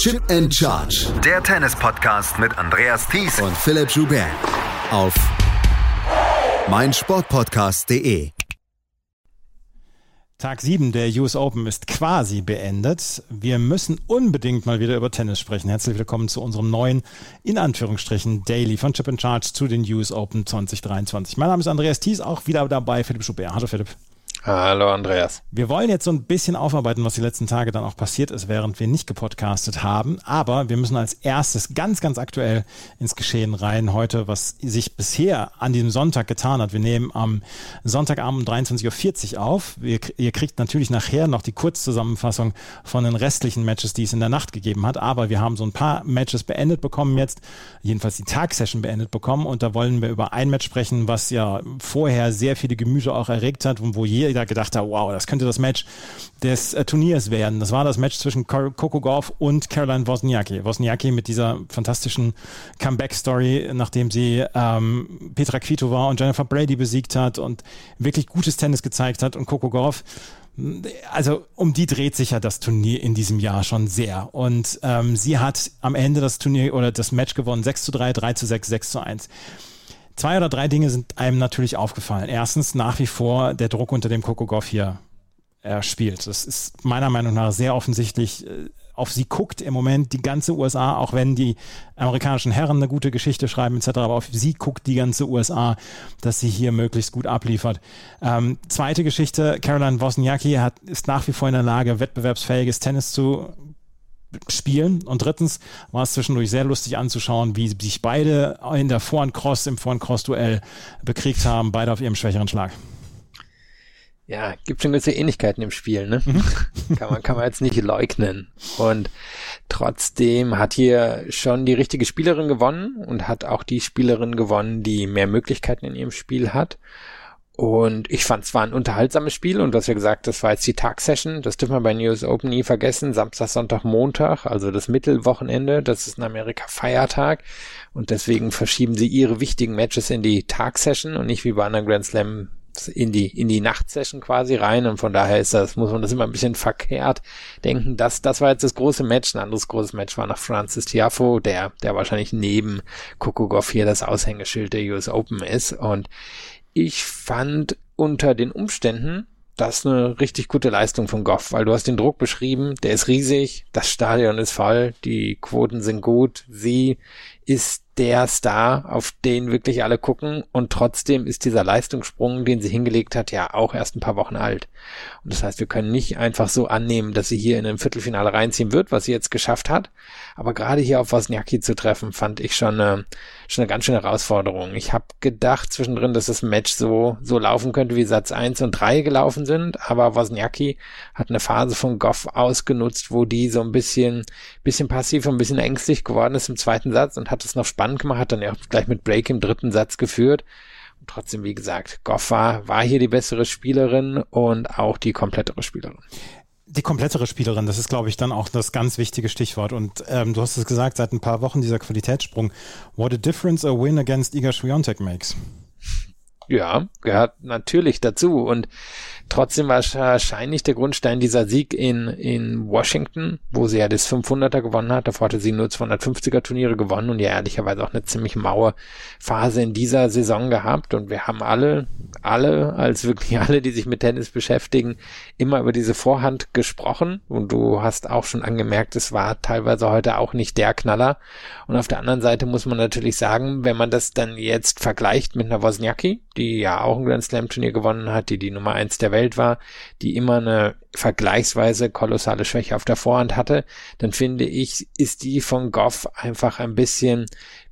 Chip and Charge. Der Tennis-Podcast mit Andreas Thies und Philipp Joubert. Auf meinsportpodcast.de. Tag 7 der US Open ist quasi beendet. Wir müssen unbedingt mal wieder über Tennis sprechen. Herzlich willkommen zu unserem neuen, in Anführungsstrichen, Daily von Chip and Charge zu den US Open 2023. Mein Name ist Andreas Thies, auch wieder dabei, Philipp Schubert. Hallo Philipp. Hallo Andreas. Wir wollen jetzt so ein bisschen aufarbeiten, was die letzten Tage dann auch passiert ist, während wir nicht gepodcastet haben. Aber wir müssen als erstes ganz, ganz aktuell ins Geschehen rein. Heute, was sich bisher an diesem Sonntag getan hat. Wir nehmen am Sonntagabend um 23.40 Uhr auf. Wir, ihr kriegt natürlich nachher noch die Kurzzusammenfassung von den restlichen Matches, die es in der Nacht gegeben hat. Aber wir haben so ein paar Matches beendet bekommen jetzt. Jedenfalls die Tagsession beendet bekommen. Und da wollen wir über ein Match sprechen, was ja vorher sehr viele Gemüse auch erregt hat und wo jeder jeder gedacht hat, wow, das könnte das Match des äh, Turniers werden. Das war das Match zwischen Coco Golf und Caroline Wozniacki. Wozniacki mit dieser fantastischen Comeback-Story, nachdem sie ähm, Petra Kvitova und Jennifer Brady besiegt hat und wirklich gutes Tennis gezeigt hat und Coco Golf also um die dreht sich ja das Turnier in diesem Jahr schon sehr. Und ähm, sie hat am Ende das Turnier oder das Match gewonnen, 6 zu 3, 3 zu 6, 6 zu 1. Zwei oder drei Dinge sind einem natürlich aufgefallen. Erstens nach wie vor der Druck, unter dem Coco Goff hier äh, spielt. Das ist meiner Meinung nach sehr offensichtlich. Äh, auf sie guckt im Moment die ganze USA, auch wenn die amerikanischen Herren eine gute Geschichte schreiben etc., aber auf sie guckt die ganze USA, dass sie hier möglichst gut abliefert. Ähm, zweite Geschichte, Caroline Wozniacki hat, ist nach wie vor in der Lage, wettbewerbsfähiges Tennis zu spielen. Und drittens war es zwischendurch sehr lustig anzuschauen, wie sich beide in der Vorhand-Cross, im Vorhand-Cross-Duell bekriegt haben, beide auf ihrem schwächeren Schlag. Ja, gibt schon gewisse Ähnlichkeiten im Spiel, ne? Mhm. kann man, kann man jetzt nicht leugnen. Und trotzdem hat hier schon die richtige Spielerin gewonnen und hat auch die Spielerin gewonnen, die mehr Möglichkeiten in ihrem Spiel hat. Und ich fand es war ein unterhaltsames Spiel und du hast ja gesagt, das war jetzt die Tagsession. Das dürfen wir bei News Open nie vergessen. Samstag, Sonntag, Montag, also das Mittelwochenende. Das ist in Amerika Feiertag. Und deswegen verschieben sie ihre wichtigen Matches in die Tagsession und nicht wie bei anderen Grand Slam in die, in die Nachtsession quasi rein. Und von daher ist das, muss man das immer ein bisschen verkehrt denken. Das, das war jetzt das große Match. Ein anderes großes Match war nach Francis Tiafo, der, der wahrscheinlich neben Coco Goff hier das Aushängeschild der US Open ist. Und ich fand unter den Umständen das eine richtig gute Leistung von Goff, weil du hast den Druck beschrieben, der ist riesig, das Stadion ist voll, die Quoten sind gut, sie ist der Star, auf den wirklich alle gucken und trotzdem ist dieser Leistungssprung, den sie hingelegt hat, ja auch erst ein paar Wochen alt. Und das heißt, wir können nicht einfach so annehmen, dass sie hier in ein Viertelfinale reinziehen wird, was sie jetzt geschafft hat. Aber gerade hier auf Wozniacki zu treffen, fand ich schon eine, schon eine ganz schöne Herausforderung. Ich habe gedacht zwischendrin, dass das Match so, so laufen könnte, wie Satz 1 und 3 gelaufen sind, aber Wozniacki hat eine Phase von Goff ausgenutzt, wo die so ein bisschen, bisschen passiv und ein bisschen ängstlich geworden ist im zweiten Satz und hat es noch spannend gemacht, hat dann ja gleich mit Break im dritten Satz geführt trotzdem, wie gesagt, Goff war, war hier die bessere Spielerin und auch die komplettere Spielerin. Die komplettere Spielerin, das ist, glaube ich, dann auch das ganz wichtige Stichwort. Und ähm, du hast es gesagt, seit ein paar Wochen dieser Qualitätssprung. What a difference a win against Iga Swiatek makes. Ja, gehört natürlich dazu. Und Trotzdem war wahrscheinlich der Grundstein dieser Sieg in, in Washington, wo sie ja das 500er gewonnen hat. Davor hatte sie nur 250er Turniere gewonnen und ja ehrlicherweise auch eine ziemlich maue Phase in dieser Saison gehabt. Und wir haben alle, alle, als wirklich alle, die sich mit Tennis beschäftigen, immer über diese Vorhand gesprochen. Und du hast auch schon angemerkt, es war teilweise heute auch nicht der Knaller. Und auf der anderen Seite muss man natürlich sagen, wenn man das dann jetzt vergleicht mit einer Wozniacki, die ja auch ein Grand Slam Turnier gewonnen hat, die die Nummer eins der Welt war, die immer eine vergleichsweise kolossale Schwäche auf der Vorhand hatte, dann finde ich, ist die von Goff einfach ein bisschen,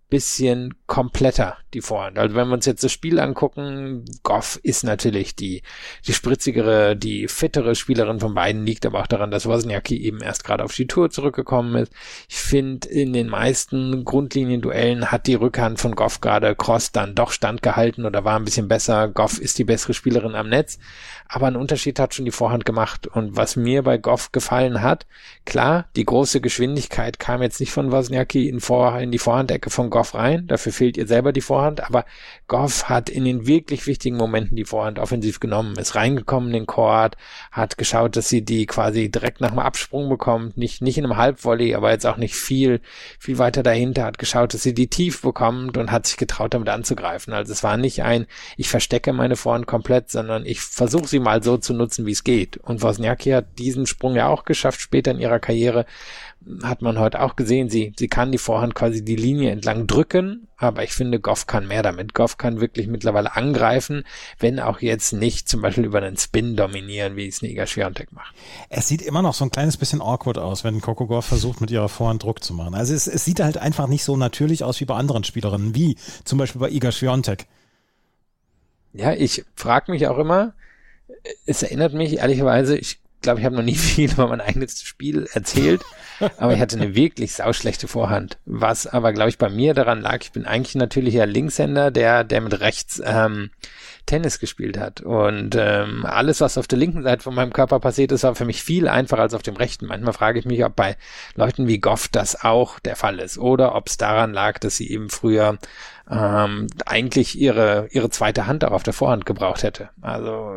bisschen kompletter, die Vorhand. Also wenn wir uns jetzt das Spiel angucken, Goff ist natürlich die, die spritzigere, die fittere Spielerin von beiden, liegt aber auch daran, dass Wozniacki eben erst gerade auf die Tour zurückgekommen ist. Ich finde, in den meisten Grundlinienduellen hat die Rückhand von Goff gerade Cross dann doch standgehalten oder war ein bisschen besser. Goff ist die bessere Spielerin am Netz, aber ein Unterschied hat schon die Vorhand gemacht. Und was mir bei Goff gefallen hat, klar, die große Geschwindigkeit kam jetzt nicht von Wozniacki in, Vor in die Vorhandecke von Goff, Goff rein. Dafür fehlt ihr selber die Vorhand. Aber Goff hat in den wirklich wichtigen Momenten die Vorhand offensiv genommen, ist reingekommen in den Court, hat geschaut, dass sie die quasi direkt nach dem Absprung bekommt. Nicht, nicht in einem Halbvolley, aber jetzt auch nicht viel, viel weiter dahinter. Hat geschaut, dass sie die tief bekommt und hat sich getraut, damit anzugreifen. Also es war nicht ein, ich verstecke meine Vorhand komplett, sondern ich versuche sie mal so zu nutzen, wie es geht. Und Wozniacki hat diesen Sprung ja auch geschafft später in ihrer Karriere hat man heute auch gesehen, sie, sie kann die Vorhand quasi die Linie entlang drücken, aber ich finde, Goff kann mehr damit. Goff kann wirklich mittlerweile angreifen, wenn auch jetzt nicht zum Beispiel über einen Spin dominieren, wie es Niga Schwiontek macht. Es sieht immer noch so ein kleines bisschen awkward aus, wenn Coco Goff versucht, mit ihrer Vorhand Druck zu machen. Also es, es sieht halt einfach nicht so natürlich aus wie bei anderen Spielerinnen, wie zum Beispiel bei Iga Schwiontek. Ja, ich frage mich auch immer, es erinnert mich ehrlicherweise, ich glaube, ich habe noch nie viel über mein eigenes Spiel erzählt, aber ich hatte eine wirklich sauschlechte Vorhand. Was aber, glaube ich, bei mir daran lag, ich bin eigentlich natürlich ja Linkshänder, der, der mit rechts ähm, Tennis gespielt hat. Und ähm, alles, was auf der linken Seite von meinem Körper passiert ist, war für mich viel einfacher als auf dem rechten. Manchmal frage ich mich, ob bei Leuten wie Goff das auch der Fall ist oder ob es daran lag, dass sie eben früher ähm, eigentlich ihre, ihre zweite Hand auch auf der Vorhand gebraucht hätte. Also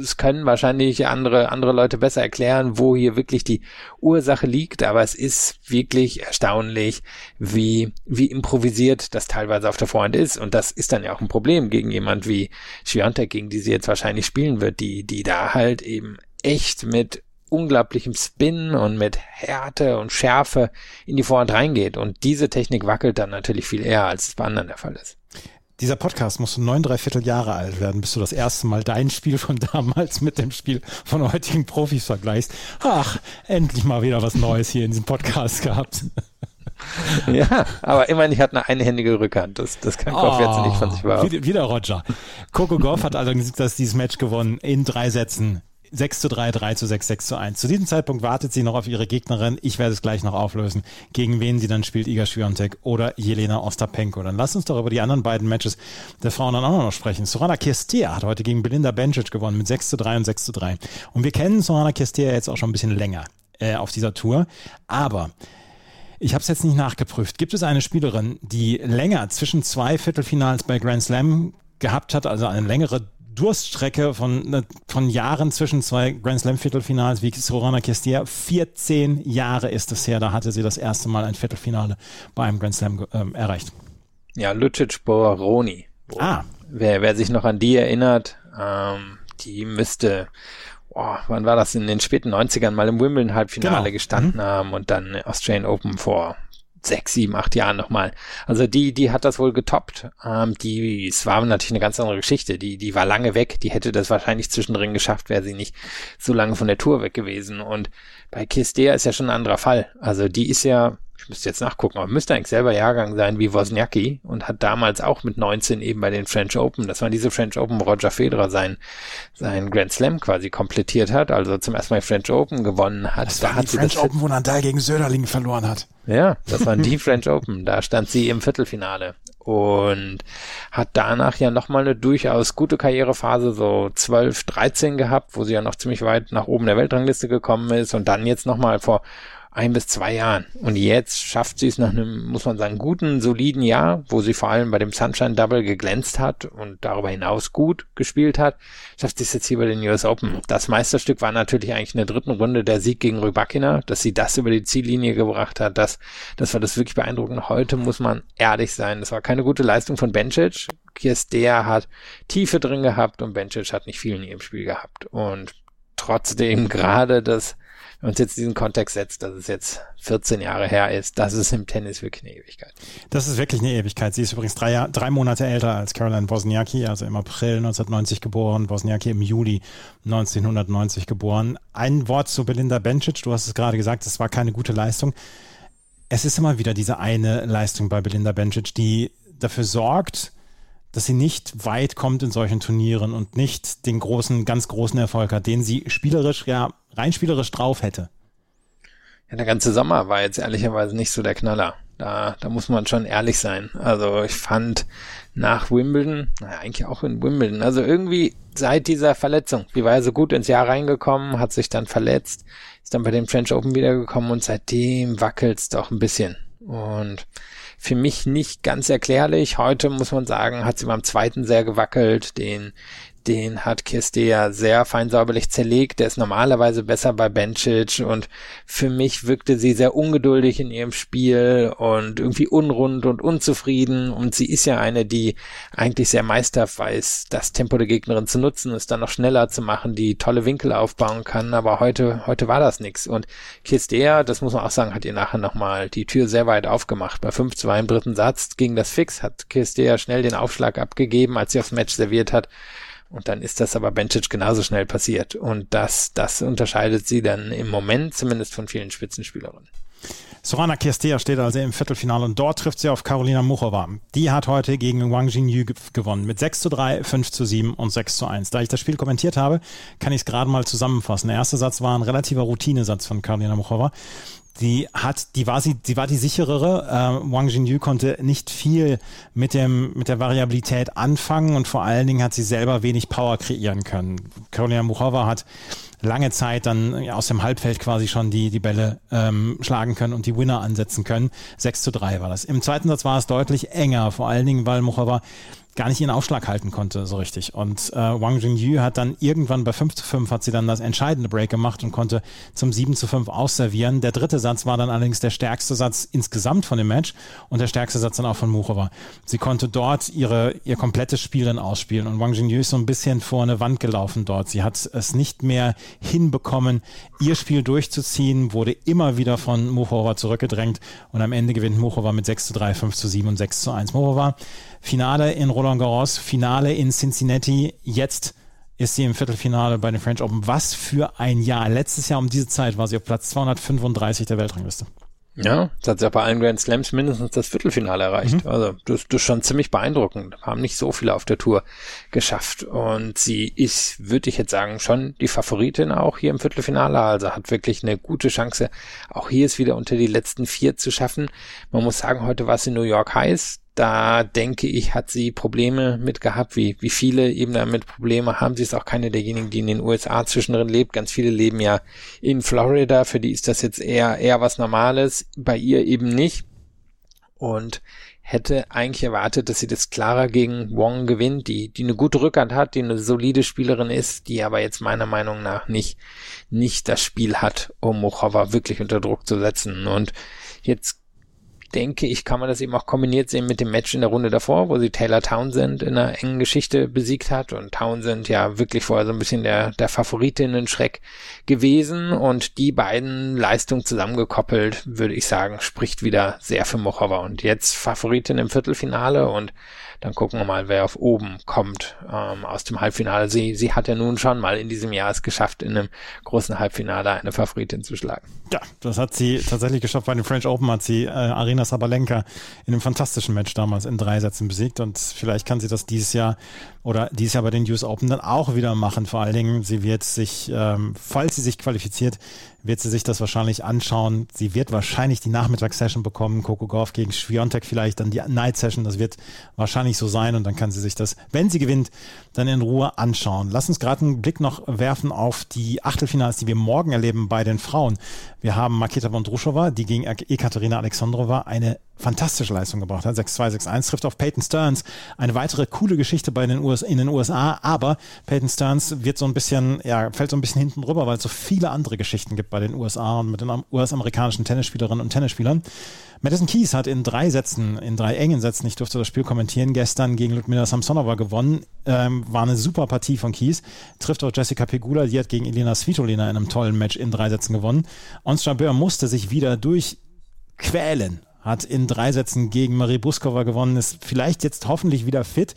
es können wahrscheinlich andere, andere Leute besser erklären, wo hier wirklich die Ursache liegt, aber es ist wirklich erstaunlich, wie, wie improvisiert das teilweise auf der Vorhand ist. Und das ist dann ja auch ein Problem gegen jemand wie Schwiontek, gegen die sie jetzt wahrscheinlich spielen wird, die, die da halt eben echt mit unglaublichem Spin und mit Härte und Schärfe in die Vorhand reingeht. Und diese Technik wackelt dann natürlich viel eher, als es bei anderen der Fall ist. Dieser Podcast musst du neun, dreiviertel Jahre alt werden, bis du das erste Mal dein Spiel von damals mit dem Spiel von heutigen Profis vergleichst. Ach, endlich mal wieder was Neues hier in diesem Podcast gehabt. Ja, aber immerhin, ich hatte eine einhändige Rückhand. Das, das kann Goff oh, jetzt nicht von sich behaupten. Wieder, wieder Roger. Coco Goff hat allerdings das, dieses Match gewonnen in drei Sätzen 6 zu 3, 3 zu 6, 6 zu 1. Zu diesem Zeitpunkt wartet sie noch auf ihre Gegnerin. Ich werde es gleich noch auflösen, gegen wen sie dann spielt, Iga Swiatek oder Jelena Ostapenko. Dann lass uns doch über die anderen beiden Matches der Frauen dann auch noch sprechen. Sorana Kirstea hat heute gegen Belinda Bencic gewonnen mit 6 zu 3 und 6 zu 3. Und wir kennen Sorana Kirstea jetzt auch schon ein bisschen länger äh, auf dieser Tour. Aber ich habe es jetzt nicht nachgeprüft. Gibt es eine Spielerin, die länger zwischen zwei Viertelfinals bei Grand Slam gehabt hat, also eine längere Durststrecke von, ne, von Jahren zwischen zwei Grand Slam Viertelfinals wie Sorana Kestia. 14 Jahre ist es her, da hatte sie das erste Mal ein Viertelfinale bei einem Grand Slam ähm, erreicht. Ja, Lucic Boroni. Ah. Wer, wer sich noch an die erinnert, ähm, die müsste, oh, wann war das in den späten 90ern mal im Wimbledon Halbfinale genau. gestanden mhm. haben und dann Australian Open vor sechs, sieben, acht Jahren nochmal. Also die, die hat das wohl getoppt. Ähm, die, es war natürlich eine ganz andere Geschichte. Die, die war lange weg. Die hätte das wahrscheinlich zwischendrin geschafft, wäre sie nicht so lange von der Tour weg gewesen. Und bei Kistea ist ja schon ein anderer Fall. Also die ist ja ich müsste jetzt nachgucken, aber müsste eigentlich selber Jahrgang sein wie Wozniacki und hat damals auch mit 19 eben bei den French Open, das waren diese French Open, wo Roger Federer sein, sein Grand Slam quasi komplettiert hat, also zum ersten Mal French Open gewonnen hat. Das da die French Open, wo Nadal gegen Söderling verloren hat. Ja, das waren die French Open, da stand sie im Viertelfinale und hat danach ja nochmal eine durchaus gute Karrierephase, so 12, 13 gehabt, wo sie ja noch ziemlich weit nach oben der Weltrangliste gekommen ist und dann jetzt nochmal vor ein bis zwei Jahren. Und jetzt schafft sie es nach einem, muss man sagen, guten, soliden Jahr, wo sie vor allem bei dem Sunshine Double geglänzt hat und darüber hinaus gut gespielt hat, schafft sie es jetzt hier bei den US Open. Das Meisterstück war natürlich eigentlich in der dritten Runde der Sieg gegen Rybakina, dass sie das über die Ziellinie gebracht hat, das, das war das wirklich beeindruckend. Heute muss man ehrlich sein, das war keine gute Leistung von Bencic. Kirstea hat Tiefe drin gehabt und Bencic hat nicht viel in ihrem Spiel gehabt. Und trotzdem gerade das es jetzt diesen Kontext setzt, dass es jetzt 14 Jahre her ist, das ist im Tennis wirklich eine Ewigkeit. Das ist wirklich eine Ewigkeit. Sie ist übrigens drei, drei Monate älter als Caroline Wozniacki, also im April 1990 geboren, Wozniacki im Juli 1990 geboren. Ein Wort zu Belinda Bencic, du hast es gerade gesagt, es war keine gute Leistung. Es ist immer wieder diese eine Leistung bei Belinda Bencic, die dafür sorgt, dass sie nicht weit kommt in solchen Turnieren und nicht den großen, ganz großen Erfolg hat, den sie spielerisch, ja, rein spielerisch drauf hätte. Ja, der ganze Sommer war jetzt ehrlicherweise nicht so der Knaller. Da, da muss man schon ehrlich sein. Also ich fand nach Wimbledon, naja, eigentlich auch in Wimbledon, also irgendwie seit dieser Verletzung, die war ja so gut ins Jahr reingekommen, hat sich dann verletzt, ist dann bei dem French Open wiedergekommen und seitdem wackelt's doch ein bisschen. Und für mich nicht ganz erklärlich. Heute muss man sagen, hat sie beim zweiten sehr gewackelt. Den den hat Kirstea sehr fein säuberlich zerlegt. Der ist normalerweise besser bei Bencic und für mich wirkte sie sehr ungeduldig in ihrem Spiel und irgendwie unrund und unzufrieden. Und sie ist ja eine, die eigentlich sehr meisterhaft weiß, das Tempo der Gegnerin zu nutzen, es dann noch schneller zu machen, die tolle Winkel aufbauen kann. Aber heute, heute war das nichts. Und Kirstea, das muss man auch sagen, hat ihr nachher nochmal die Tür sehr weit aufgemacht. Bei 5-2 im dritten Satz ging das fix, hat Kirstea schnell den Aufschlag abgegeben, als sie aufs Match serviert hat. Und dann ist das aber Bencic genauso schnell passiert. Und das, das unterscheidet sie dann im Moment zumindest von vielen Spitzenspielerinnen. Sorana Kirstea steht also im Viertelfinale und dort trifft sie auf Karolina Muchova. Die hat heute gegen Wang Jingyu gewonnen mit 6 zu 3, 5 zu 7 und 6 zu 1. Da ich das Spiel kommentiert habe, kann ich es gerade mal zusammenfassen. Der erste Satz war ein relativer Routinesatz von Karolina Muchova die hat, die war sie, die war die sicherere. Äh, Wang Jinyu konnte nicht viel mit dem mit der Variabilität anfangen und vor allen Dingen hat sie selber wenig Power kreieren können. Carolina Muchova hat lange Zeit dann aus dem Halbfeld quasi schon die die Bälle ähm, schlagen können und die Winner ansetzen können. 6 zu 3 war das. Im zweiten Satz war es deutlich enger, vor allen Dingen, weil Muchova gar nicht ihren Aufschlag halten konnte so richtig. Und äh, Wang Jingyu hat dann irgendwann bei 5 zu 5 hat sie dann das entscheidende Break gemacht und konnte zum 7 zu 5 ausservieren. Der dritte Satz war dann allerdings der stärkste Satz insgesamt von dem Match und der stärkste Satz dann auch von Muchova. Sie konnte dort ihre, ihr komplettes Spiel dann ausspielen und Wang Jingyu ist so ein bisschen vor eine Wand gelaufen dort. Sie hat es nicht mehr hinbekommen, ihr Spiel durchzuziehen, wurde immer wieder von Muchova zurückgedrängt und am Ende gewinnt Muchova mit 6 zu 3, 5 zu 7 und 6 zu 1. Muchova Finale in Roland Garros, Finale in Cincinnati. Jetzt ist sie im Viertelfinale bei den French Open. Was für ein Jahr. Letztes Jahr um diese Zeit war sie auf Platz 235 der Weltrangliste. Ja, das hat sie ja bei allen Grand Slams mindestens das Viertelfinale erreicht. Mhm. Also das, das ist schon ziemlich beeindruckend. Haben nicht so viele auf der Tour geschafft. Und sie ist, würde ich jetzt sagen, schon die Favoritin auch hier im Viertelfinale. Also hat wirklich eine gute Chance, auch hier es wieder unter die letzten vier zu schaffen. Man muss sagen, heute war es in New York heiß da denke ich, hat sie Probleme mit gehabt, wie, wie viele eben damit Probleme haben. Sie ist auch keine derjenigen, die in den USA zwischendrin lebt. Ganz viele leben ja in Florida. Für die ist das jetzt eher, eher was Normales. Bei ihr eben nicht. Und hätte eigentlich erwartet, dass sie das klarer gegen Wong gewinnt, die, die eine gute Rückhand hat, die eine solide Spielerin ist, die aber jetzt meiner Meinung nach nicht, nicht das Spiel hat, um Mochova wirklich unter Druck zu setzen. Und jetzt denke ich, kann man das eben auch kombiniert sehen mit dem Match in der Runde davor, wo sie Taylor Townsend in einer engen Geschichte besiegt hat und Townsend ja wirklich vorher so ein bisschen der, der Favoritinnen-Schreck gewesen und die beiden Leistungen zusammengekoppelt, würde ich sagen, spricht wieder sehr für Mochova. Und jetzt Favoritin im Viertelfinale und dann gucken wir mal, wer auf oben kommt ähm, aus dem Halbfinale. Sie, sie hat ja nun schon mal in diesem Jahr es geschafft, in einem großen Halbfinale eine Favoritin zu schlagen. Ja, das hat sie tatsächlich geschafft. Bei den French Open hat sie äh, Arena Sabalenka in einem fantastischen Match damals in drei Sätzen besiegt und vielleicht kann sie das dieses Jahr oder dieses Jahr bei den US Open dann auch wieder machen. Vor allen Dingen, sie wird sich, ähm, falls sie sich qualifiziert, wird sie sich das wahrscheinlich anschauen. Sie wird wahrscheinlich die Nachmittagssession bekommen, Coco Golf gegen Schwiontek vielleicht, dann die Night Session, das wird wahrscheinlich so sein und dann kann sie sich das, wenn sie gewinnt, dann in Ruhe anschauen. Lass uns gerade einen Blick noch werfen auf die Achtelfinals, die wir morgen erleben bei den Frauen. Wir haben Maketa Vondrushova, die gegen Ekaterina Alexandrova eine fantastische Leistung gebracht hat. 6-2, 6-1 trifft auf Peyton Stearns. Eine weitere coole Geschichte bei den In den USA, aber Peyton Stearns wird so ein bisschen, ja, fällt so ein bisschen hinten drüber, weil es so viele andere Geschichten gibt bei den USA und mit den US-amerikanischen Tennisspielerinnen und Tennisspielern. Madison Keys hat in drei Sätzen, in drei engen Sätzen, ich durfte das Spiel kommentieren, gestern gegen Ludmila Samsonova gewonnen. Ähm, war eine super Partie von Keys. Trifft auch Jessica Pegula, die hat gegen Elena Svitolina in einem tollen Match in drei Sätzen gewonnen. Ons Jabeur musste sich wieder durchquälen hat in drei Sätzen gegen Marie Buskova gewonnen, ist vielleicht jetzt hoffentlich wieder fit,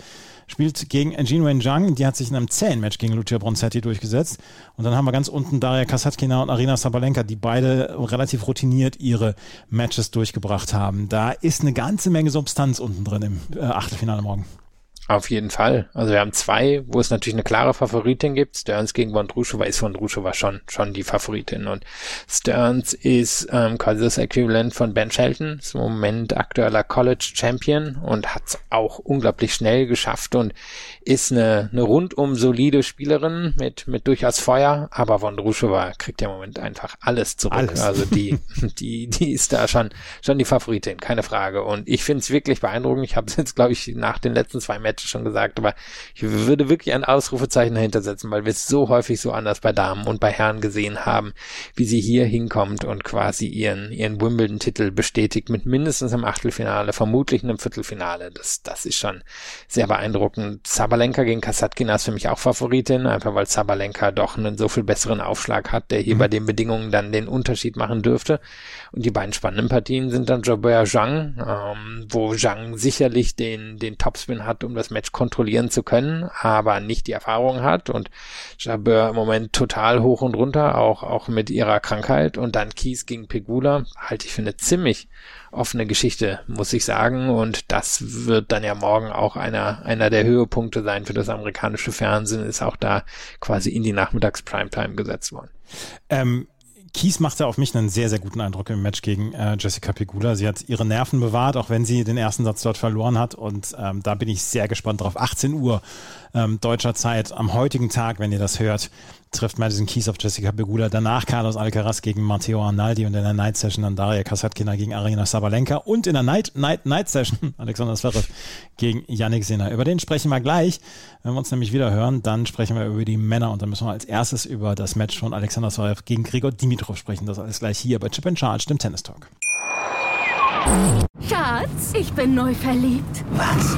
spielt gegen Jinwen Zhang, die hat sich in einem zähen Match gegen Lucia Bronzetti durchgesetzt. Und dann haben wir ganz unten Daria Kasatkina und Arina Sabalenka, die beide relativ routiniert ihre Matches durchgebracht haben. Da ist eine ganze Menge Substanz unten drin im äh, Achtelfinale morgen. Auf jeden Fall. Also wir haben zwei, wo es natürlich eine klare Favoritin gibt. Stearns gegen Vondrushova ist Vondrushova schon, schon die Favoritin. Und Stearns ist ähm, quasi das Äquivalent von Ben Shelton, ist im Moment aktueller College Champion und hat es auch unglaublich schnell geschafft und ist eine, eine rundum solide Spielerin mit, mit durchaus Feuer. Aber Vondrushova kriegt ja im Moment einfach alles zurück. Alles. Also die, die, die ist da schon, schon die Favoritin, keine Frage. Und ich finde es wirklich beeindruckend. Ich habe es jetzt, glaube ich, nach den letzten zwei Matches schon gesagt, aber ich würde wirklich ein Ausrufezeichen dahinter setzen, weil wir es so häufig so anders bei Damen und bei Herren gesehen haben, wie sie hier hinkommt und quasi ihren, ihren Wimbledon-Titel bestätigt mit mindestens einem Achtelfinale, vermutlich einem Viertelfinale. Das, das ist schon sehr beeindruckend. Sabalenka gegen Kasatkina ist für mich auch Favoritin, einfach weil Sabalenka doch einen so viel besseren Aufschlag hat, der hier mhm. bei den Bedingungen dann den Unterschied machen dürfte. Und die beiden spannenden Partien sind dann Jobert Zhang, ähm, wo Zhang sicherlich den, den Topspin hat, um das Match kontrollieren zu können, aber nicht die Erfahrung hat. Und Jabeur im Moment total hoch und runter, auch, auch mit ihrer Krankheit. Und dann Kies gegen Pegula, halte ich für eine ziemlich offene Geschichte, muss ich sagen. Und das wird dann ja morgen auch einer, einer der Höhepunkte sein für das amerikanische Fernsehen, ist auch da quasi in die Nachmittags-Primetime gesetzt worden. Ähm Kies machte auf mich einen sehr, sehr guten Eindruck im Match gegen äh, Jessica Pegula. Sie hat ihre Nerven bewahrt, auch wenn sie den ersten Satz dort verloren hat. Und ähm, da bin ich sehr gespannt drauf. 18 Uhr ähm, deutscher Zeit am heutigen Tag, wenn ihr das hört, trifft Madison Keys auf Jessica Pegula. Danach Carlos Alcaraz gegen Matteo Arnaldi und in der Night Session dann Daria Kasatkina gegen Arina Sabalenka und in der Night, Night, Night Session Alexander Zverev gegen Yannick Sinner. Über den sprechen wir gleich. Wenn wir uns nämlich wieder hören, dann sprechen wir über die Männer und dann müssen wir als erstes über das Match von Alexander Zverev gegen Gregor Dimitrov sprechen. Das alles gleich hier bei Chip and Charge, dem Tennis Talk. Schatz, ich bin neu verliebt. Was?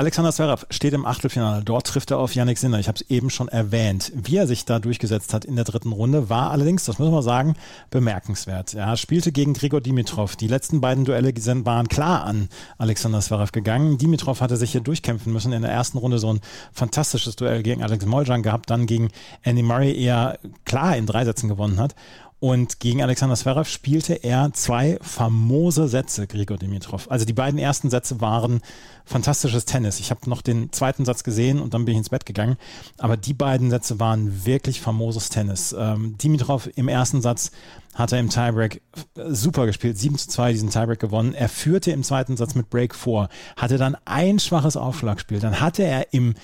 Alexander Zverev steht im Achtelfinale. Dort trifft er auf Yannick Sinner. Ich habe es eben schon erwähnt. Wie er sich da durchgesetzt hat in der dritten Runde, war allerdings, das muss man sagen, bemerkenswert. Er spielte gegen Grigor Dimitrov. Die letzten beiden Duelle waren klar an Alexander Zverev gegangen. Dimitrov hatte sich hier durchkämpfen müssen. In der ersten Runde so ein fantastisches Duell gegen Alex Moljan gehabt, dann gegen Andy Murray eher klar in drei Sätzen gewonnen hat. Und gegen Alexander Zverev spielte er zwei famose Sätze, Grigor Dimitrov. Also die beiden ersten Sätze waren fantastisches Tennis. Ich habe noch den zweiten Satz gesehen und dann bin ich ins Bett gegangen. Aber die beiden Sätze waren wirklich famoses Tennis. Ähm, Dimitrov im ersten Satz hat er im Tiebreak super gespielt, 7 zu 2 diesen Tiebreak gewonnen. Er führte im zweiten Satz mit Break vor, hatte dann ein schwaches Aufschlagspiel. Dann hatte er im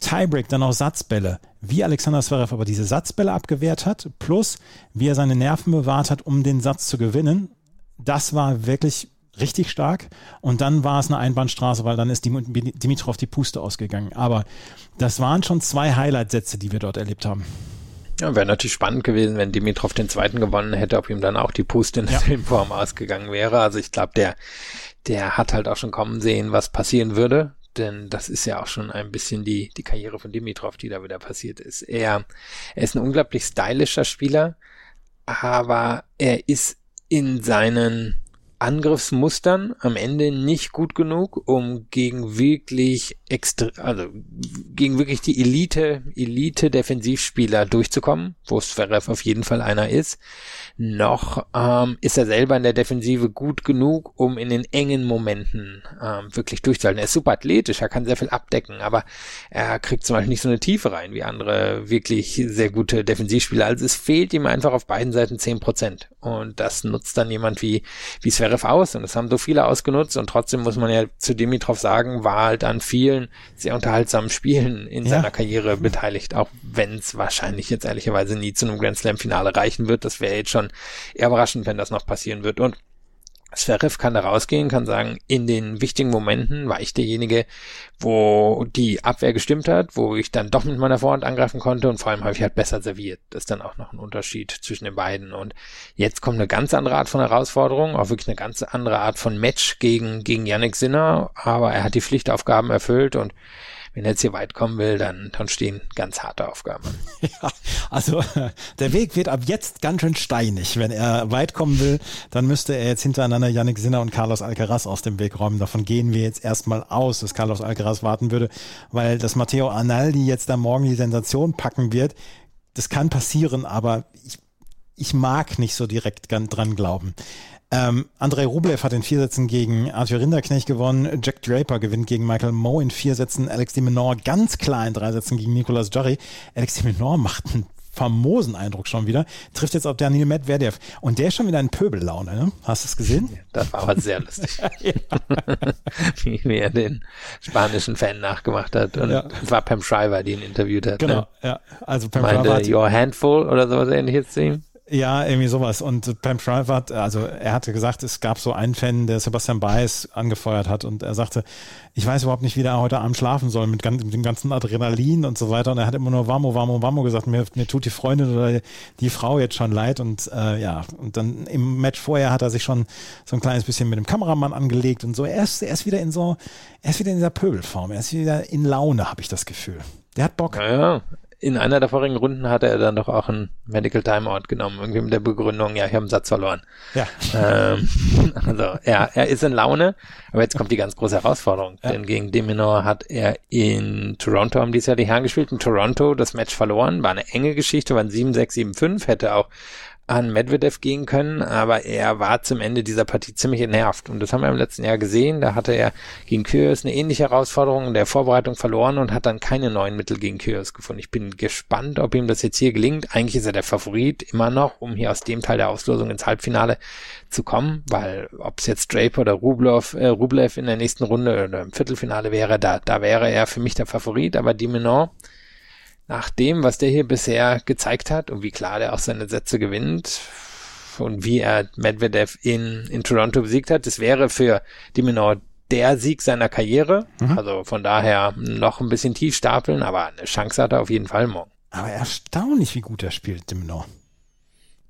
Tiebreak dann auch Satzbälle, wie Alexander Zverev aber diese Satzbälle abgewehrt hat, plus wie er seine Nerven bewahrt hat, um den Satz zu gewinnen. Das war wirklich richtig stark. Und dann war es eine Einbahnstraße, weil dann ist Dimitrov die Puste ausgegangen. Aber das waren schon zwei Highlight-Sätze, die wir dort erlebt haben. Ja, wäre natürlich spannend gewesen, wenn Dimitrov den zweiten gewonnen hätte, ob ihm dann auch die Puste in der ja. Form ausgegangen wäre. Also ich glaube, der, der hat halt auch schon kommen sehen, was passieren würde denn das ist ja auch schon ein bisschen die, die Karriere von Dimitrov, die da wieder passiert ist. Er, er ist ein unglaublich stylischer Spieler, aber er ist in seinen Angriffsmustern am Ende nicht gut genug, um gegen wirklich extra, also gegen wirklich die Elite, Elite Defensivspieler durchzukommen, wo Zverev auf jeden Fall einer ist. Noch ähm, ist er selber in der Defensive gut genug, um in den engen Momenten ähm, wirklich durchzuhalten. Er ist super athletisch, er kann sehr viel abdecken, aber er kriegt zum Beispiel nicht so eine Tiefe rein wie andere wirklich sehr gute Defensivspieler. Also es fehlt ihm einfach auf beiden Seiten zehn Prozent. Und das nutzt dann jemand wie, wie Zverev aus. Und das haben so viele ausgenutzt. Und trotzdem muss man ja zu Dimitrov sagen, war halt an vielen sehr unterhaltsamen Spielen in ja. seiner Karriere beteiligt. Auch wenn es wahrscheinlich jetzt ehrlicherweise nie zu einem Grand Slam Finale reichen wird. Das wäre jetzt schon eher überraschend, wenn das noch passieren wird. Und Zverev kann da rausgehen, kann sagen, in den wichtigen Momenten war ich derjenige, wo die Abwehr gestimmt hat, wo ich dann doch mit meiner Vorhand angreifen konnte und vor allem habe ich halt besser serviert. Das ist dann auch noch ein Unterschied zwischen den beiden. Und jetzt kommt eine ganz andere Art von Herausforderung, auch wirklich eine ganz andere Art von Match gegen, gegen Yannick Sinner, aber er hat die Pflichtaufgaben erfüllt und wenn er jetzt hier weit kommen will, dann, dann stehen ganz harte Aufgaben. Ja, also der Weg wird ab jetzt ganz schön steinig. Wenn er weit kommen will, dann müsste er jetzt hintereinander Yannick Sinner und Carlos Alcaraz aus dem Weg räumen. Davon gehen wir jetzt erstmal aus, dass Carlos Alcaraz warten würde, weil das Matteo Arnaldi jetzt da morgen die Sensation packen wird. Das kann passieren, aber ich, ich mag nicht so direkt dran glauben. Ähm, Andrei Rublev hat in vier Sätzen gegen Arthur Rinderknecht gewonnen. Jack Draper gewinnt gegen Michael Moe in vier Sätzen. Alex de Menor ganz klar in drei Sätzen gegen Nicolas Jarry. Alex de Menor macht einen famosen Eindruck schon wieder. Trifft jetzt auf Daniel Medvedev. Und der ist schon wieder in Pöbellaune, ne? Hast du es gesehen? Das war aber sehr lustig. wie, wie er den spanischen Fan nachgemacht hat. Und ja. es war Pam Shriver, die ihn interviewt hat. Genau, ne? ja. Also Pam Meinte, Shriver Your Handful oder sowas ähnliches zu ihm. Ja, irgendwie sowas. Und Pam Shriver also er hatte gesagt, es gab so einen Fan, der Sebastian Baez angefeuert hat und er sagte, ich weiß überhaupt nicht, wie der heute Abend schlafen soll mit, mit dem ganzen Adrenalin und so weiter. Und er hat immer nur Vamo, Vamo, Vamo gesagt, mir, mir tut die Freundin oder die Frau jetzt schon leid. Und äh, ja, und dann im Match vorher hat er sich schon so ein kleines bisschen mit dem Kameramann angelegt und so. Er ist, er ist wieder in so, er ist wieder in dieser Pöbelform. Er ist wieder in Laune, habe ich das Gefühl. Der hat Bock. Ja, ja in einer der vorigen Runden hatte er dann doch auch ein Medical Timeout genommen, irgendwie mit der Begründung, ja, ich habe einen Satz verloren. Ja. Ähm, also ja, er ist in Laune, aber jetzt kommt die ganz große Herausforderung, ja. denn gegen Deminor hat er in Toronto haben dieses Jahr die Herren gespielt, in Toronto das Match verloren, war eine enge Geschichte, waren 7-6, 7-5, hätte auch an Medvedev gehen können, aber er war zum Ende dieser Partie ziemlich entnervt. Und das haben wir im letzten Jahr gesehen. Da hatte er gegen Kyrgios eine ähnliche Herausforderung in der Vorbereitung verloren und hat dann keine neuen Mittel gegen Kyrgios gefunden. Ich bin gespannt, ob ihm das jetzt hier gelingt. Eigentlich ist er der Favorit immer noch, um hier aus dem Teil der Auslosung ins Halbfinale zu kommen, weil ob es jetzt Draper oder Rublev, äh, Rublev in der nächsten Runde oder im Viertelfinale wäre, da, da wäre er für mich der Favorit. Aber Dimenon nach dem, was der hier bisher gezeigt hat und wie klar der auch seine Sätze gewinnt und wie er Medvedev in, in Toronto besiegt hat, das wäre für Diminor der Sieg seiner Karriere. Mhm. Also von daher noch ein bisschen tief stapeln, aber eine Chance hat er auf jeden Fall morgen. Aber erstaunlich, wie gut er spielt, Diminor.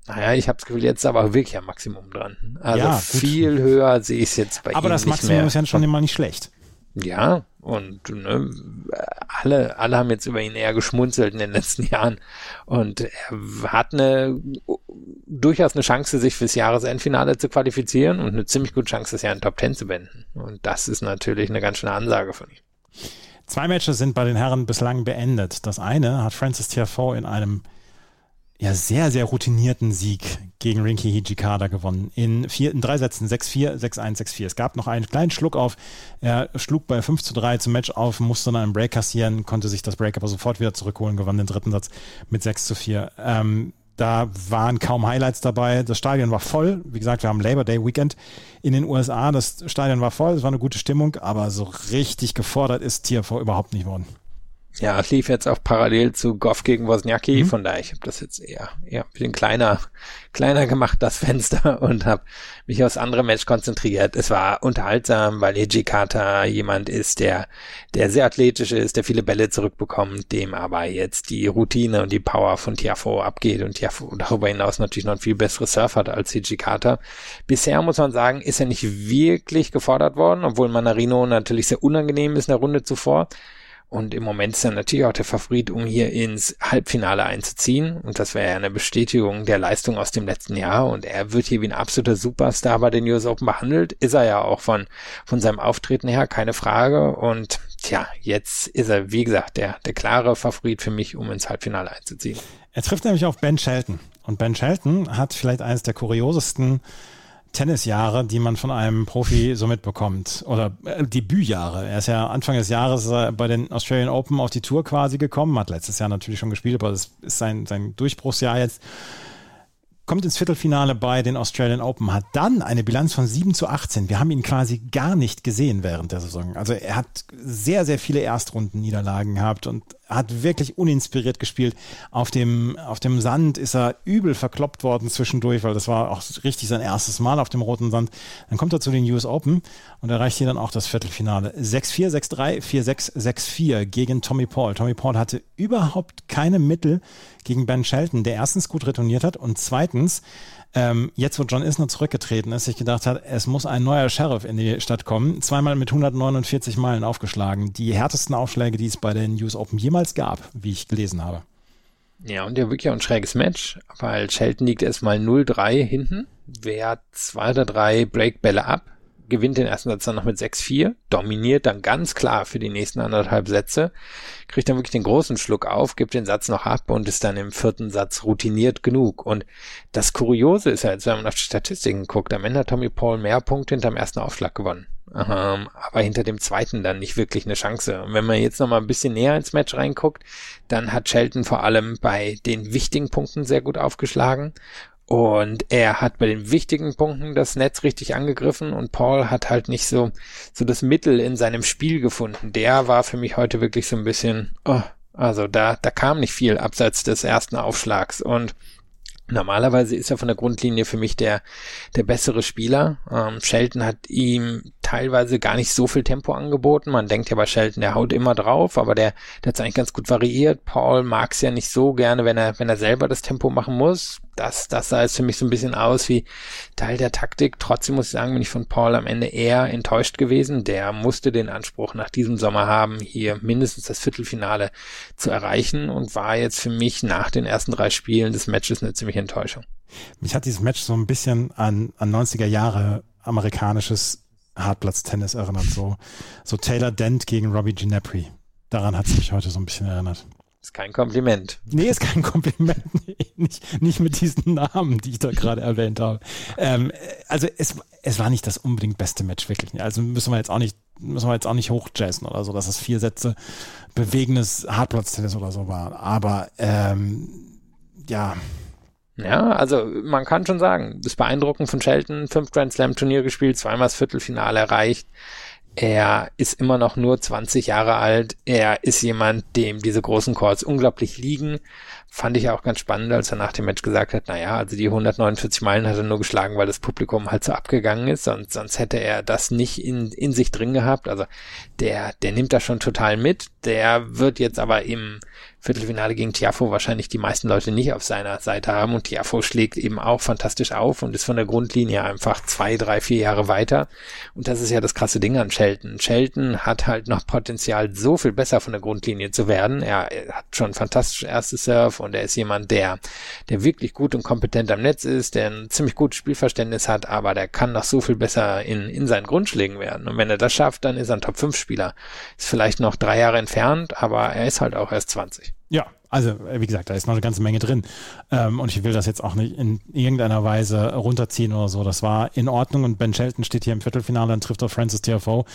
Naja, ich habe das Gefühl, jetzt aber wirklich am Maximum dran. Also ja, viel höher sehe ich es jetzt bei aber ihm Aber das Maximum ist ja schon immer nicht schlecht. Ja, und ne, alle, alle haben jetzt über ihn eher geschmunzelt in den letzten Jahren. Und er hat eine durchaus eine Chance, sich fürs Jahresendfinale zu qualifizieren und eine ziemlich gute Chance, das Jahr in Top Ten zu wenden. Und das ist natürlich eine ganz schöne Ansage von ihm. Zwei Matches sind bei den Herren bislang beendet. Das eine hat Francis Tiafoe in einem ja, sehr, sehr routinierten Sieg gegen Rinky Hijikada gewonnen. In, vier, in drei Sätzen 6-4, 6-1, 6-4. Es gab noch einen kleinen Schluck auf. Er schlug bei 5 zu 3 zum Match auf, musste dann einen Break kassieren, konnte sich das Break aber sofort wieder zurückholen, gewann den dritten Satz mit 6 zu 4. Ähm, da waren kaum Highlights dabei. Das Stadion war voll. Wie gesagt, wir haben Labor Day Weekend in den USA. Das Stadion war voll. Es war eine gute Stimmung, aber so richtig gefordert ist TFV überhaupt nicht worden. Ja, es lief jetzt auch parallel zu Goff gegen Wozniacki, mhm. von daher, ich habe das jetzt eher, eher ein bisschen kleiner, kleiner gemacht, das Fenster, und habe mich aufs andere Match konzentriert. Es war unterhaltsam, weil Eiji Kata jemand ist, der, der sehr athletisch ist, der viele Bälle zurückbekommt, dem aber jetzt die Routine und die Power von Tiafo abgeht und Tiafo darüber hinaus natürlich noch ein viel besseres Surf hat als Eiji Kata. Bisher muss man sagen, ist er nicht wirklich gefordert worden, obwohl Manarino natürlich sehr unangenehm ist in der Runde zuvor. Und im Moment ist er natürlich auch der Favorit, um hier ins Halbfinale einzuziehen. Und das wäre ja eine Bestätigung der Leistung aus dem letzten Jahr. Und er wird hier wie ein absoluter Superstar bei den US Open behandelt. Ist er ja auch von, von seinem Auftreten her, keine Frage. Und tja, jetzt ist er, wie gesagt, der, der klare Favorit für mich, um ins Halbfinale einzuziehen. Er trifft nämlich auf Ben Shelton. Und Ben Shelton hat vielleicht eines der kuriosesten Tennisjahre, die man von einem Profi so mitbekommt. Oder äh, Debütjahre. Er ist ja Anfang des Jahres äh, bei den Australian Open auf die Tour quasi gekommen, hat letztes Jahr natürlich schon gespielt, aber das ist sein, sein Durchbruchsjahr jetzt. Kommt ins Viertelfinale bei den Australian Open, hat dann eine Bilanz von 7 zu 18. Wir haben ihn quasi gar nicht gesehen während der Saison. Also er hat sehr, sehr viele Erstrundenniederlagen gehabt und hat wirklich uninspiriert gespielt. Auf dem, auf dem Sand ist er übel verkloppt worden zwischendurch, weil das war auch richtig sein erstes Mal auf dem roten Sand. Dann kommt er zu den US Open und erreicht hier dann auch das Viertelfinale. 6-4, 6-3, 4-6, 6-4 gegen Tommy Paul. Tommy Paul hatte überhaupt keine Mittel gegen Ben Shelton, der erstens gut retourniert hat und zweitens ähm, jetzt wo John Isner zurückgetreten ist, sich gedacht hat, es muss ein neuer Sheriff in die Stadt kommen. Zweimal mit 149 Meilen aufgeschlagen. Die härtesten Aufschläge, die es bei den US Open jemals gab, wie ich gelesen habe. Ja, und ja wirklich ein schräges Match, weil Shelton liegt erstmal 0-3 hinten, wehrt zwei oder drei Breakbälle ab, gewinnt den ersten Satz dann noch mit 6-4, dominiert dann ganz klar für die nächsten anderthalb Sätze, kriegt dann wirklich den großen Schluck auf, gibt den Satz noch ab und ist dann im vierten Satz routiniert genug. Und das Kuriose ist ja jetzt, wenn man auf die Statistiken guckt, am Ende hat Tommy Paul mehr Punkte hinterm ersten Aufschlag gewonnen. Ähm, aber hinter dem zweiten dann nicht wirklich eine Chance. Und wenn man jetzt noch mal ein bisschen näher ins Match reinguckt, dann hat Shelton vor allem bei den wichtigen Punkten sehr gut aufgeschlagen und er hat bei den wichtigen Punkten das Netz richtig angegriffen und Paul hat halt nicht so, so das Mittel in seinem Spiel gefunden. Der war für mich heute wirklich so ein bisschen, oh, also da, da kam nicht viel abseits des ersten Aufschlags und Normalerweise ist er von der Grundlinie für mich der, der bessere Spieler. Ähm, Shelton hat ihm teilweise gar nicht so viel Tempo angeboten. Man denkt ja bei Shelton, der haut immer drauf, aber der, der hat es eigentlich ganz gut variiert. Paul mag es ja nicht so gerne, wenn er, wenn er selber das Tempo machen muss. Das, das sah jetzt für mich so ein bisschen aus wie Teil der Taktik. Trotzdem muss ich sagen, bin ich von Paul am Ende eher enttäuscht gewesen. Der musste den Anspruch nach diesem Sommer haben, hier mindestens das Viertelfinale zu erreichen und war jetzt für mich nach den ersten drei Spielen des Matches eine ziemliche Enttäuschung. Mich hat dieses Match so ein bisschen an, an 90er Jahre amerikanisches Hartplatz-Tennis erinnert. So, so Taylor Dent gegen Robbie Ginepri. Daran hat es mich heute so ein bisschen erinnert. Ist kein Kompliment. Nee, ist kein Kompliment. nicht, nicht mit diesen Namen, die ich da gerade erwähnt habe. Ähm, also es, es war nicht das unbedingt beste Match, wirklich. Also müssen wir jetzt auch nicht, müssen wir jetzt auch nicht hochjazzen oder so, dass es vier Sätze bewegendes Hartplatztennis oder so war. Aber ähm, ja. Ja, also man kann schon sagen, das beeindruckend von Shelton, fünf Grand Slam Turnier gespielt, zweimal das Viertelfinale erreicht. Er ist immer noch nur 20 Jahre alt. Er ist jemand, dem diese großen Chords unglaublich liegen. Fand ich auch ganz spannend, als er nach dem Match gesagt hat, naja, also die 149 Meilen hat er nur geschlagen, weil das Publikum halt so abgegangen ist, sonst, sonst hätte er das nicht in, in sich drin gehabt. Also der, der nimmt das schon total mit. Der wird jetzt aber im Viertelfinale gegen Tiafo wahrscheinlich die meisten Leute nicht auf seiner Seite haben und Tiafo schlägt eben auch fantastisch auf und ist von der Grundlinie einfach zwei, drei, vier Jahre weiter. Und das ist ja das krasse Ding an Shelton. Shelton hat halt noch Potenzial, so viel besser von der Grundlinie zu werden. Er, hat schon fantastisch erstes Surf und er ist jemand, der, der wirklich gut und kompetent am Netz ist, der ein ziemlich gutes Spielverständnis hat, aber der kann noch so viel besser in, in seinen Grundschlägen werden. Und wenn er das schafft, dann ist er ein Top-5-Spieler. Ist vielleicht noch drei Jahre entfernt, aber er ist halt auch erst 20. Ja, also wie gesagt, da ist noch eine ganze Menge drin. Ähm, und ich will das jetzt auch nicht in irgendeiner Weise runterziehen oder so. Das war in Ordnung und Ben Shelton steht hier im Viertelfinale und trifft auf Francis TFO.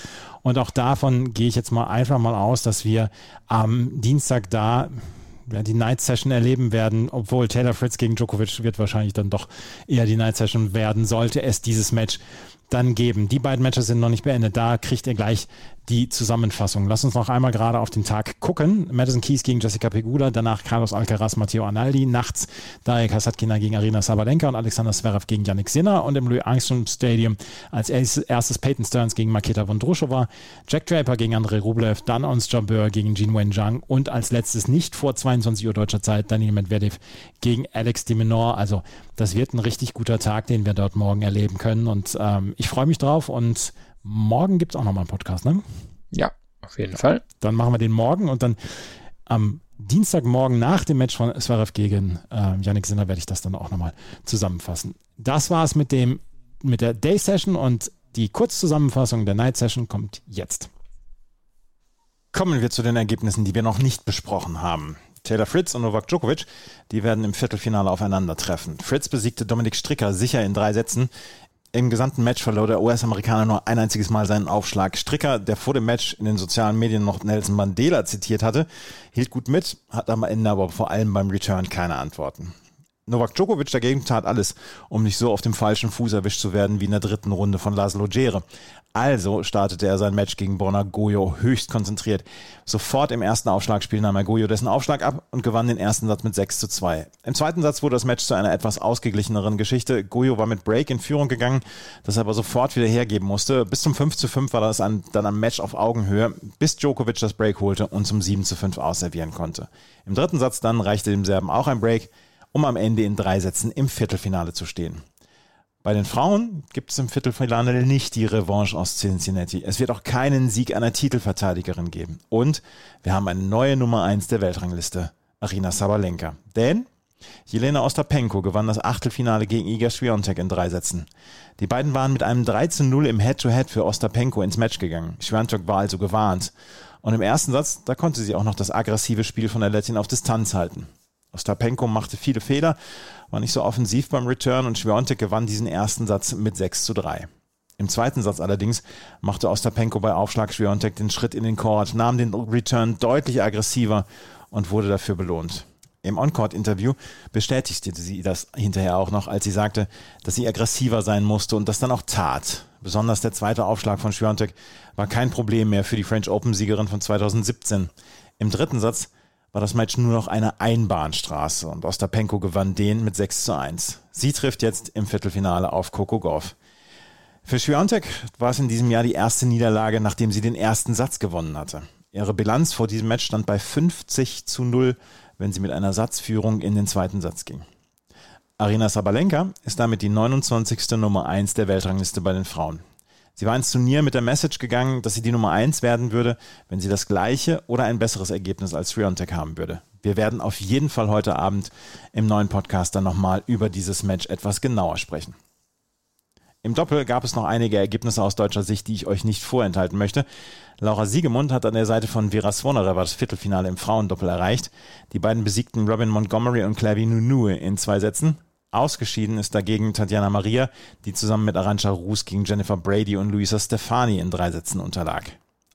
Und auch davon gehe ich jetzt mal einfach mal aus, dass wir am Dienstag da die Night Session erleben werden, obwohl Taylor Fritz gegen Djokovic wird wahrscheinlich dann doch eher die Night Session werden, sollte es dieses Match dann geben. Die beiden Matches sind noch nicht beendet. Da kriegt ihr gleich die Zusammenfassung. Lass uns noch einmal gerade auf den Tag gucken. Madison Keys gegen Jessica Pegula, danach Carlos Alcaraz, Matteo Analdi, nachts Daria Kasatkina gegen Arina Sabalenka und Alexander Zverev gegen Yannick Sinner und im Louis Armstrong Stadium als erstes Peyton Stearns gegen Maketa Vondrushova, Jack Draper gegen Andrei Rublev, dann Ons Jabeur gegen Jin Wen Zhang und als letztes nicht vor 22 Uhr deutscher Zeit Daniel Medvedev gegen Alex de Menor. Also das wird ein richtig guter Tag, den wir dort morgen erleben können und ähm, ich freue mich drauf und morgen gibt es auch nochmal einen Podcast, ne? Ja, auf jeden Fall. Dann machen wir den morgen und dann am Dienstagmorgen nach dem Match von Zverev gegen äh, Yannick Sinner werde ich das dann auch nochmal zusammenfassen. Das war es mit dem mit der Day Session und die Kurzzusammenfassung der Night Session kommt jetzt. Kommen wir zu den Ergebnissen, die wir noch nicht besprochen haben. Taylor Fritz und Novak Djokovic, die werden im Viertelfinale aufeinandertreffen. Fritz besiegte Dominik Stricker sicher in drei Sätzen. Im gesamten Match verlor der US-Amerikaner nur ein einziges Mal seinen Aufschlag. Stricker, der vor dem Match in den sozialen Medien noch Nelson Mandela zitiert hatte, hielt gut mit, hat am Ende aber vor allem beim Return keine Antworten. Novak Djokovic dagegen tat alles, um nicht so auf dem falschen Fuß erwischt zu werden wie in der dritten Runde von Laszlo Djere. Also startete er sein Match gegen Borna Goyo höchst konzentriert. Sofort im ersten Aufschlagspiel nahm er Goyo dessen Aufschlag ab und gewann den ersten Satz mit 6 zu 2. Im zweiten Satz wurde das Match zu einer etwas ausgeglicheneren Geschichte. Goyo war mit Break in Führung gegangen, das er aber sofort wieder hergeben musste. Bis zum 5 zu 5 war das dann ein Match auf Augenhöhe, bis Djokovic das Break holte und zum 7 zu 5 ausservieren konnte. Im dritten Satz dann reichte dem Serben auch ein Break, um am Ende in drei Sätzen im Viertelfinale zu stehen. Bei den Frauen gibt es im Viertelfinale nicht die Revanche aus Cincinnati. Es wird auch keinen Sieg einer Titelverteidigerin geben. Und wir haben eine neue Nummer 1 der Weltrangliste, Arina Sabalenka. Denn Jelena Ostapenko gewann das Achtelfinale gegen Iga Swiatek in drei Sätzen. Die beiden waren mit einem 3 zu 0 im Head-to-Head -Head für Ostapenko ins Match gegangen. Swiatek war also gewarnt. Und im ersten Satz, da konnte sie auch noch das aggressive Spiel von der Lettin auf Distanz halten. Ostapenko machte viele Fehler, war nicht so offensiv beim Return und Schwiontek gewann diesen ersten Satz mit 6 zu 3. Im zweiten Satz allerdings machte Ostapenko bei Aufschlag Schwiontek den Schritt in den Court, nahm den Return deutlich aggressiver und wurde dafür belohnt. Im On-Court-Interview bestätigte sie das hinterher auch noch, als sie sagte, dass sie aggressiver sein musste und das dann auch tat. Besonders der zweite Aufschlag von Schwiontek war kein Problem mehr für die French Open-Siegerin von 2017. Im dritten Satz war das Match nur noch eine Einbahnstraße und Ostapenko gewann den mit 6 zu 1. Sie trifft jetzt im Viertelfinale auf Coco Gauff. Für Schwiontek war es in diesem Jahr die erste Niederlage, nachdem sie den ersten Satz gewonnen hatte. Ihre Bilanz vor diesem Match stand bei 50 zu 0, wenn sie mit einer Satzführung in den zweiten Satz ging. Arina Sabalenka ist damit die 29. Nummer 1 der Weltrangliste bei den Frauen. Sie war ins Turnier mit der Message gegangen, dass sie die Nummer eins werden würde, wenn sie das gleiche oder ein besseres Ergebnis als Sriontek haben würde. Wir werden auf jeden Fall heute Abend im neuen Podcast dann nochmal über dieses Match etwas genauer sprechen. Im Doppel gab es noch einige Ergebnisse aus deutscher Sicht, die ich euch nicht vorenthalten möchte. Laura Siegemund hat an der Seite von Vera Svonareva das Viertelfinale im Frauendoppel erreicht. Die beiden besiegten Robin Montgomery und Clavi Nunue in zwei Sätzen. Ausgeschieden ist dagegen Tatjana Maria, die zusammen mit Arantxa Rus gegen Jennifer Brady und Luisa Stefani in drei Sätzen unterlag.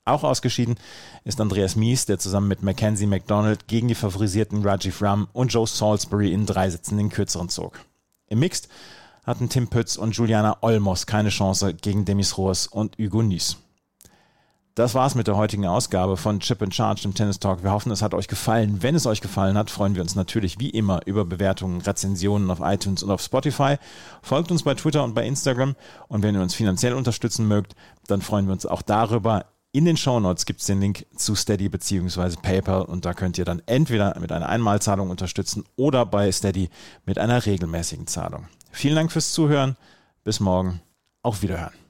Auch ausgeschieden ist Andreas Mies, der zusammen mit Mackenzie McDonald gegen die favorisierten Rajiv Ram und Joe Salisbury in drei Sätzen den kürzeren zog. Im Mixed hatten Tim Pütz und Juliana Olmos keine Chance gegen Demis Roas und Hugo Nies. Das war's mit der heutigen Ausgabe von Chip and Charge im Tennis Talk. Wir hoffen, es hat euch gefallen. Wenn es euch gefallen hat, freuen wir uns natürlich wie immer über Bewertungen, Rezensionen auf iTunes und auf Spotify. Folgt uns bei Twitter und bei Instagram. Und wenn ihr uns finanziell unterstützen mögt, dann freuen wir uns auch darüber. In den Show Notes gibt es den Link zu Steady bzw. PayPal und da könnt ihr dann entweder mit einer Einmalzahlung unterstützen oder bei Steady mit einer regelmäßigen Zahlung. Vielen Dank fürs Zuhören. Bis morgen. Auf Wiederhören.